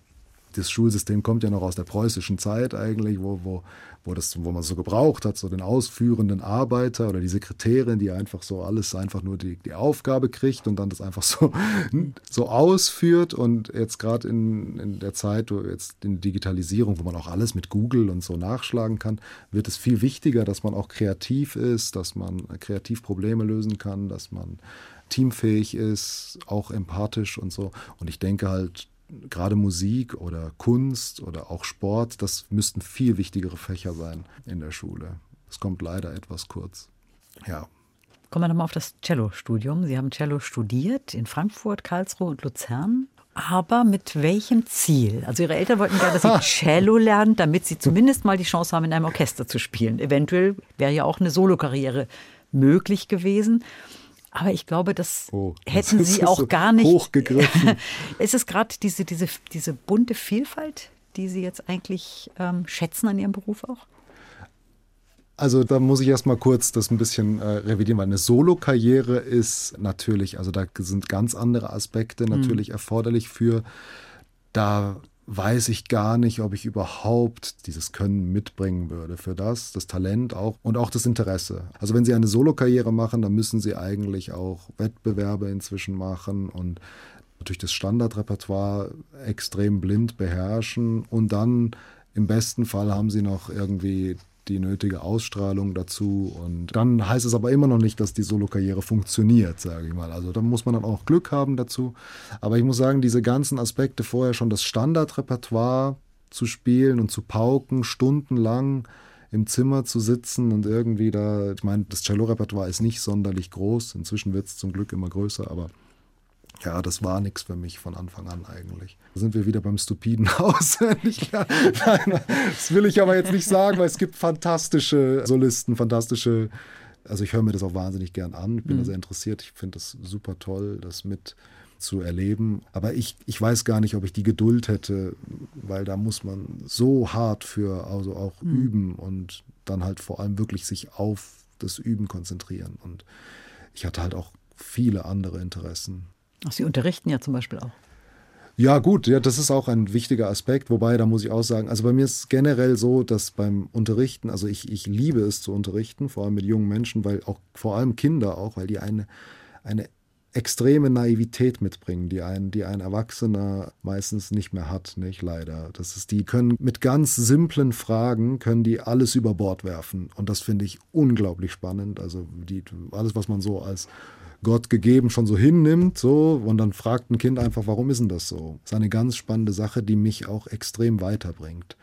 das Schulsystem kommt ja noch aus der preußischen Zeit eigentlich, wo, wo, wo, das, wo man so gebraucht hat, so den ausführenden Arbeiter oder die Sekretärin, die einfach so alles einfach nur die, die Aufgabe kriegt und dann das einfach so, *laughs* so ausführt. Und jetzt gerade in, in der Zeit, wo jetzt in Digitalisierung, wo man auch alles mit Google und so nachschlagen kann, wird es viel wichtiger, dass man auch kreativ ist, dass man kreativ Probleme lösen kann, dass man teamfähig ist, auch empathisch und so. Und ich denke halt, gerade Musik oder Kunst oder auch Sport, das müssten viel wichtigere Fächer sein in der Schule. Es kommt leider etwas kurz. Ja. Kommen wir nochmal auf das Cello-Studium. Sie haben Cello studiert in Frankfurt, Karlsruhe und Luzern. Aber mit welchem Ziel? Also Ihre Eltern wollten gerne, dass Sie *laughs* Cello lernen, damit Sie zumindest mal die Chance haben, in einem Orchester zu spielen. Eventuell wäre ja auch eine Solokarriere möglich gewesen. Aber ich glaube, das oh, hätten Sie *laughs* auch so gar nicht. Hochgegriffen. *laughs* ist es gerade diese, diese, diese bunte Vielfalt, die Sie jetzt eigentlich ähm, schätzen an Ihrem Beruf auch? Also da muss ich erstmal kurz das ein bisschen äh, revidieren, weil eine Solo-Karriere ist natürlich, also da sind ganz andere Aspekte natürlich mhm. erforderlich für. Da weiß ich gar nicht, ob ich überhaupt dieses Können mitbringen würde für das, das Talent auch und auch das Interesse. Also wenn Sie eine Solokarriere machen, dann müssen Sie eigentlich auch Wettbewerbe inzwischen machen und natürlich das Standardrepertoire extrem blind beherrschen und dann im besten Fall haben Sie noch irgendwie die nötige Ausstrahlung dazu. Und dann heißt es aber immer noch nicht, dass die Solokarriere funktioniert, sage ich mal. Also da muss man dann auch Glück haben dazu. Aber ich muss sagen, diese ganzen Aspekte vorher schon das Standardrepertoire zu spielen und zu pauken, stundenlang im Zimmer zu sitzen und irgendwie da, ich meine, das Cello-Repertoire ist nicht sonderlich groß. Inzwischen wird es zum Glück immer größer, aber ja, das war nichts für mich von Anfang an eigentlich. Da sind wir wieder beim stupiden *laughs* Auswendig. *laughs* Nein, das will ich aber jetzt nicht sagen, weil es gibt fantastische Solisten, fantastische. Also ich höre mir das auch wahnsinnig gern an. Ich bin mhm. da sehr interessiert. Ich finde das super toll, das mit zu erleben. Aber ich, ich weiß gar nicht, ob ich die Geduld hätte, weil da muss man so hart für also auch mhm. üben und dann halt vor allem wirklich sich auf das Üben konzentrieren. Und ich hatte halt auch viele andere Interessen. Ach, Sie unterrichten ja zum Beispiel auch. Ja, gut, ja, das ist auch ein wichtiger Aspekt, wobei, da muss ich auch sagen, also bei mir ist es generell so, dass beim Unterrichten, also ich, ich liebe es zu unterrichten, vor allem mit jungen Menschen, weil auch vor allem Kinder auch, weil die eine, eine extreme Naivität mitbringen, die ein, die ein Erwachsener meistens nicht mehr hat, nicht leider. Das ist, die können mit ganz simplen Fragen können die alles über Bord werfen und das finde ich unglaublich spannend. Also die, alles, was man so als Gott gegeben schon so hinnimmt, so, und dann fragt ein Kind einfach, warum ist denn das so? Das ist eine ganz spannende Sache, die mich auch extrem weiterbringt.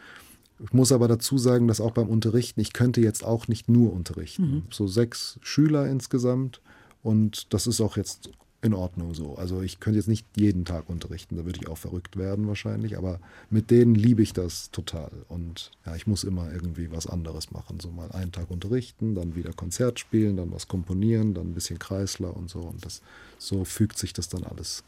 Ich muss aber dazu sagen, dass auch beim Unterrichten, ich könnte jetzt auch nicht nur unterrichten. Mhm. So sechs Schüler insgesamt und das ist auch jetzt in Ordnung so. Also ich könnte jetzt nicht jeden Tag unterrichten, da würde ich auch verrückt werden wahrscheinlich, aber mit denen liebe ich das total. Und ja, ich muss immer irgendwie was anderes machen. So mal einen Tag unterrichten, dann wieder Konzert spielen, dann was komponieren, dann ein bisschen Kreisler und so. Und das so fügt sich das dann alles.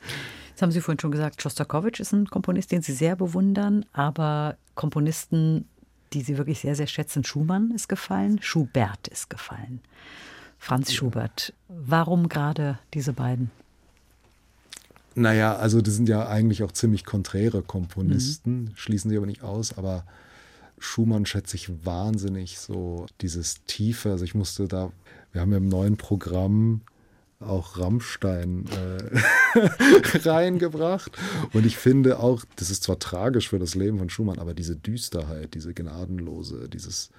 Jetzt haben Sie vorhin schon gesagt, Schostakowitsch ist ein Komponist, den Sie sehr bewundern, aber Komponisten, die Sie wirklich sehr, sehr schätzen, Schumann ist gefallen, Schubert ist gefallen. Franz Schubert. Warum gerade diese beiden? Naja, also das sind ja eigentlich auch ziemlich konträre Komponisten, mhm. schließen sie aber nicht aus, aber Schumann schätze ich wahnsinnig so dieses Tiefe. Also ich musste da, wir haben ja im neuen Programm auch Rammstein äh, *laughs* reingebracht. Und ich finde auch, das ist zwar tragisch für das Leben von Schumann, aber diese Düsterheit, diese gnadenlose, dieses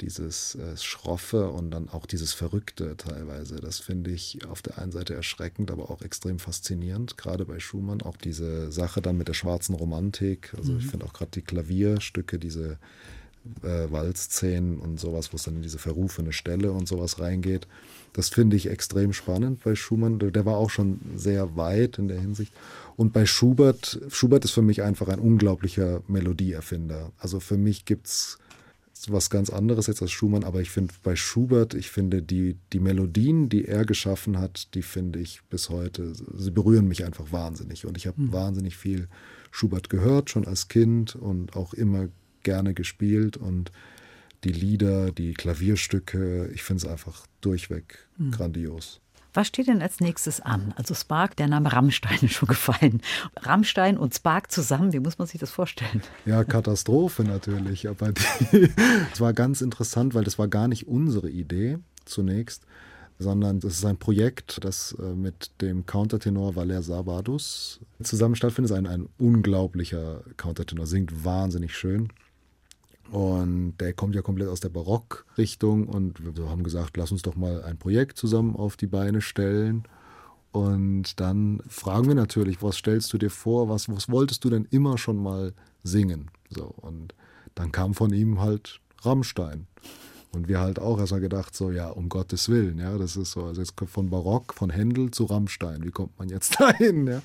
dieses äh, Schroffe und dann auch dieses Verrückte teilweise. Das finde ich auf der einen Seite erschreckend, aber auch extrem faszinierend, gerade bei Schumann. Auch diese Sache dann mit der schwarzen Romantik. Also mhm. ich finde auch gerade die Klavierstücke, diese äh, Walzszenen und sowas, wo es dann in diese verrufene Stelle und sowas reingeht. Das finde ich extrem spannend bei Schumann. Der war auch schon sehr weit in der Hinsicht. Und bei Schubert, Schubert ist für mich einfach ein unglaublicher Melodieerfinder. Also für mich gibt es was ganz anderes jetzt als Schumann, aber ich finde bei Schubert, ich finde die, die Melodien, die er geschaffen hat, die finde ich bis heute, sie berühren mich einfach wahnsinnig. Und ich habe mhm. wahnsinnig viel Schubert gehört, schon als Kind und auch immer gerne gespielt. Und die Lieder, die Klavierstücke, ich finde es einfach durchweg mhm. grandios. Was steht denn als nächstes an? Also Spark, der Name Rammstein ist schon gefallen. Rammstein und Spark zusammen, wie muss man sich das vorstellen? Ja, Katastrophe natürlich. Aber *laughs* es war ganz interessant, weil das war gar nicht unsere Idee zunächst, sondern das ist ein Projekt, das äh, mit dem Countertenor Valer Sabadus zusammen stattfindet. Ein, ein unglaublicher Countertenor, singt wahnsinnig schön. Und der kommt ja komplett aus der Barockrichtung und wir haben gesagt, lass uns doch mal ein Projekt zusammen auf die Beine stellen. Und dann fragen wir natürlich, was stellst du dir vor, was, was wolltest du denn immer schon mal singen? So, und dann kam von ihm halt Rammstein. Und wir halt auch erstmal gedacht, so, ja, um Gottes Willen, ja, das ist so, also jetzt von Barock, von Händel zu Rammstein, wie kommt man jetzt *laughs* dahin, ja?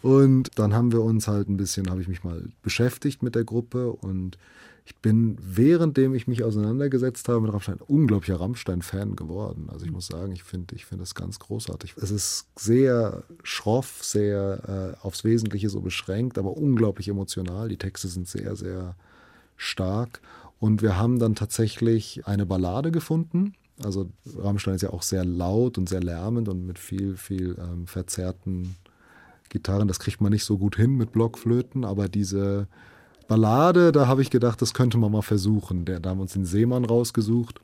Und dann haben wir uns halt ein bisschen, habe ich mich mal beschäftigt mit der Gruppe und ich bin, währenddem ich mich auseinandergesetzt habe mit Rammstein, unglaublicher Rammstein-Fan geworden. Also ich muss sagen, ich finde ich find das ganz großartig. Es ist sehr schroff, sehr äh, aufs Wesentliche so beschränkt, aber unglaublich emotional. Die Texte sind sehr, sehr stark. Und wir haben dann tatsächlich eine Ballade gefunden. Also Rammstein ist ja auch sehr laut und sehr lärmend und mit viel, viel ähm, verzerrten Gitarren. Das kriegt man nicht so gut hin mit Blockflöten, aber diese Ballade, da habe ich gedacht, das könnte man mal versuchen. Da haben wir uns den Seemann rausgesucht.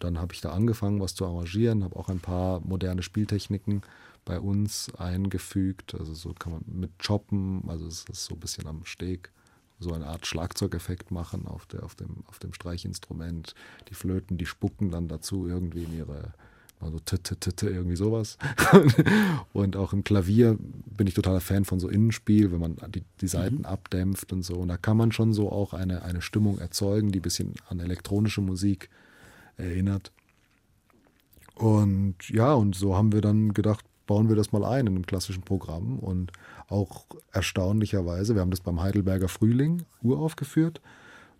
Dann habe ich da angefangen, was zu arrangieren, habe auch ein paar moderne Spieltechniken bei uns eingefügt. Also so kann man mit Choppen, also es ist so ein bisschen am Steg, so eine Art Schlagzeugeffekt machen auf, der, auf, dem, auf dem Streichinstrument. Die Flöten, die spucken dann dazu irgendwie in ihre also t -t -t -t irgendwie sowas. *laughs* und auch im Klavier bin ich totaler Fan von so Innenspiel, wenn man die, die Seiten mhm. abdämpft und so. Und da kann man schon so auch eine, eine Stimmung erzeugen, die ein bisschen an elektronische Musik erinnert. Und ja, und so haben wir dann gedacht, bauen wir das mal ein in einem klassischen Programm. Und auch erstaunlicherweise, wir haben das beim Heidelberger Frühling uraufgeführt.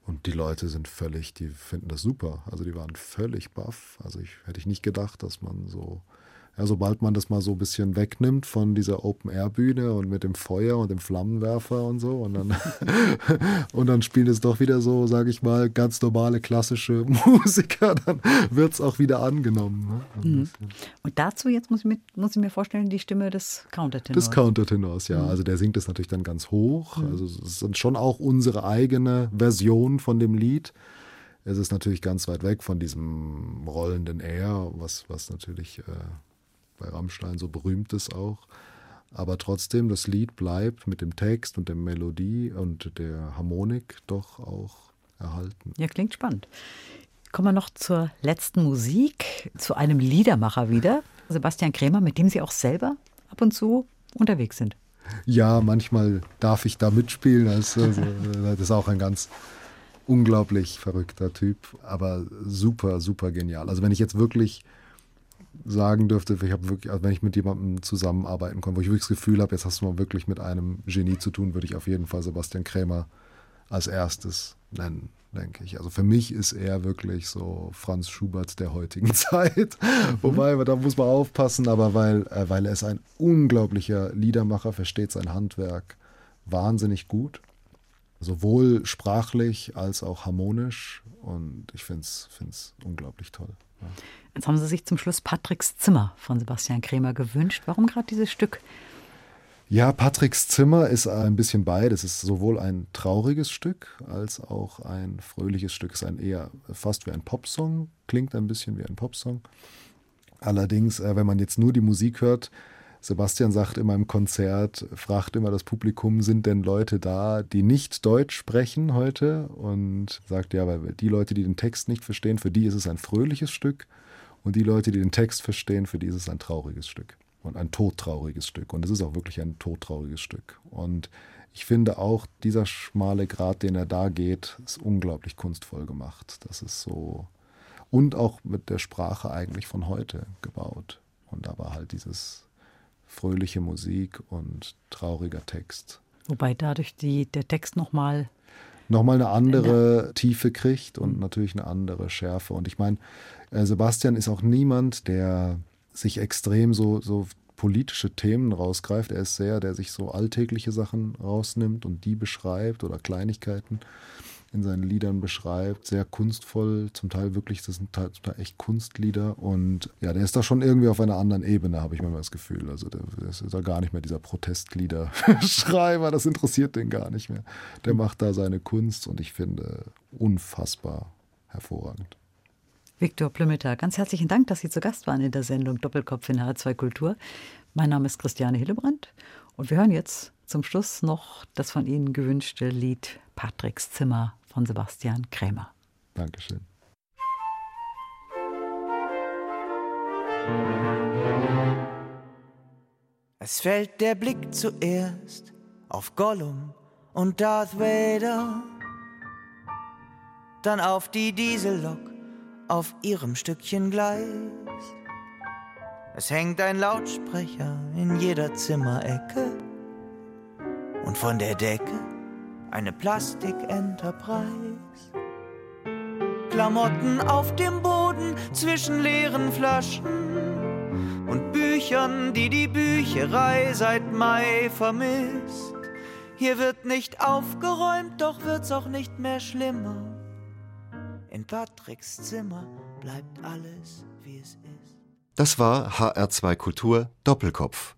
Und die Leute sind völlig, die finden das super. Also die waren völlig baff. Also ich hätte ich nicht gedacht, dass man so ja, sobald man das mal so ein bisschen wegnimmt von dieser Open-Air-Bühne und mit dem Feuer und dem Flammenwerfer und so und dann, *laughs* und dann spielen es doch wieder so, sage ich mal, ganz normale klassische *laughs* Musiker, dann wird es auch wieder angenommen. Ne? Mhm. Und dazu jetzt muss ich, mit, muss ich, mir vorstellen, die Stimme des Countertenors. Des Countertenors, ja. Mhm. Also der singt es natürlich dann ganz hoch. Mhm. Also es ist schon auch unsere eigene Version von dem Lied. Es ist natürlich ganz weit weg von diesem rollenden Air, was, was natürlich... Äh, bei Rammstein so berühmt ist auch. Aber trotzdem, das Lied bleibt mit dem Text und der Melodie und der Harmonik doch auch erhalten. Ja, klingt spannend. Kommen wir noch zur letzten Musik, zu einem Liedermacher wieder, Sebastian Krämer, mit dem Sie auch selber ab und zu unterwegs sind. Ja, manchmal darf ich da mitspielen. Das, also, das ist auch ein ganz unglaublich verrückter Typ, aber super, super genial. Also wenn ich jetzt wirklich sagen dürfte, ich habe wirklich, also wenn ich mit jemandem zusammenarbeiten kann, wo ich wirklich das Gefühl habe, jetzt hast du mal wirklich mit einem Genie zu tun, würde ich auf jeden Fall Sebastian Krämer als erstes nennen, denke ich. Also für mich ist er wirklich so Franz Schubert der heutigen *laughs* Zeit. Mhm. Wobei, da muss man aufpassen, aber weil, äh, weil er ist ein unglaublicher Liedermacher, versteht sein Handwerk wahnsinnig gut. Sowohl sprachlich als auch harmonisch. Und ich finde es unglaublich toll. Jetzt haben Sie sich zum Schluss Patricks Zimmer von Sebastian Krämer gewünscht. Warum gerade dieses Stück? Ja, Patricks Zimmer ist ein bisschen beides. Es ist sowohl ein trauriges Stück als auch ein fröhliches Stück. Es ist ein eher fast wie ein Popsong, klingt ein bisschen wie ein Popsong. Allerdings, äh, wenn man jetzt nur die Musik hört, Sebastian sagt immer im Konzert, fragt immer das Publikum, sind denn Leute da, die nicht Deutsch sprechen heute? Und sagt, ja, weil die Leute, die den Text nicht verstehen, für die ist es ein fröhliches Stück. Und die Leute, die den Text verstehen, für die ist es ein trauriges Stück und ein todtrauriges Stück. Und es ist auch wirklich ein todtrauriges Stück. Und ich finde auch, dieser schmale Grat, den er da geht, ist unglaublich kunstvoll gemacht. Das ist so. Und auch mit der Sprache eigentlich von heute gebaut. Und aber halt dieses fröhliche Musik und trauriger Text. Wobei dadurch die, der Text nochmal nochmal eine andere. Tiefe kriegt und natürlich eine andere Schärfe. Und ich meine, äh, Sebastian ist auch niemand, der sich extrem so, so politische Themen rausgreift. Er ist sehr, der sich so alltägliche Sachen rausnimmt und die beschreibt oder Kleinigkeiten in seinen Liedern beschreibt. Sehr kunstvoll, zum Teil wirklich, das sind zum Teil echt Kunstlieder. Und ja, der ist da schon irgendwie auf einer anderen Ebene, habe ich mir das Gefühl. Also der, der ist da gar nicht mehr dieser Protestlieder-Schreiber, *laughs* das interessiert den gar nicht mehr. Der macht da seine Kunst und ich finde unfassbar hervorragend. Viktor Plümmeter, ganz herzlichen Dank, dass Sie zu Gast waren in der Sendung Doppelkopf in H2 Kultur. Mein Name ist Christiane Hillebrand und wir hören jetzt zum Schluss noch das von Ihnen gewünschte Lied Patricks Zimmer von Sebastian Krämer. Dankeschön. Es fällt der Blick zuerst auf Gollum und Darth Vader, dann auf die Diesellok auf ihrem Stückchen Gleis. Es hängt ein Lautsprecher in jeder Zimmerecke und von der Decke eine Plastik-Enterprise. Klamotten auf dem Boden zwischen leeren Flaschen und Büchern, die die Bücherei seit Mai vermisst. Hier wird nicht aufgeräumt, doch wird's auch nicht mehr schlimmer. In Patricks Zimmer bleibt alles, wie es ist. Das war HR2 Kultur Doppelkopf.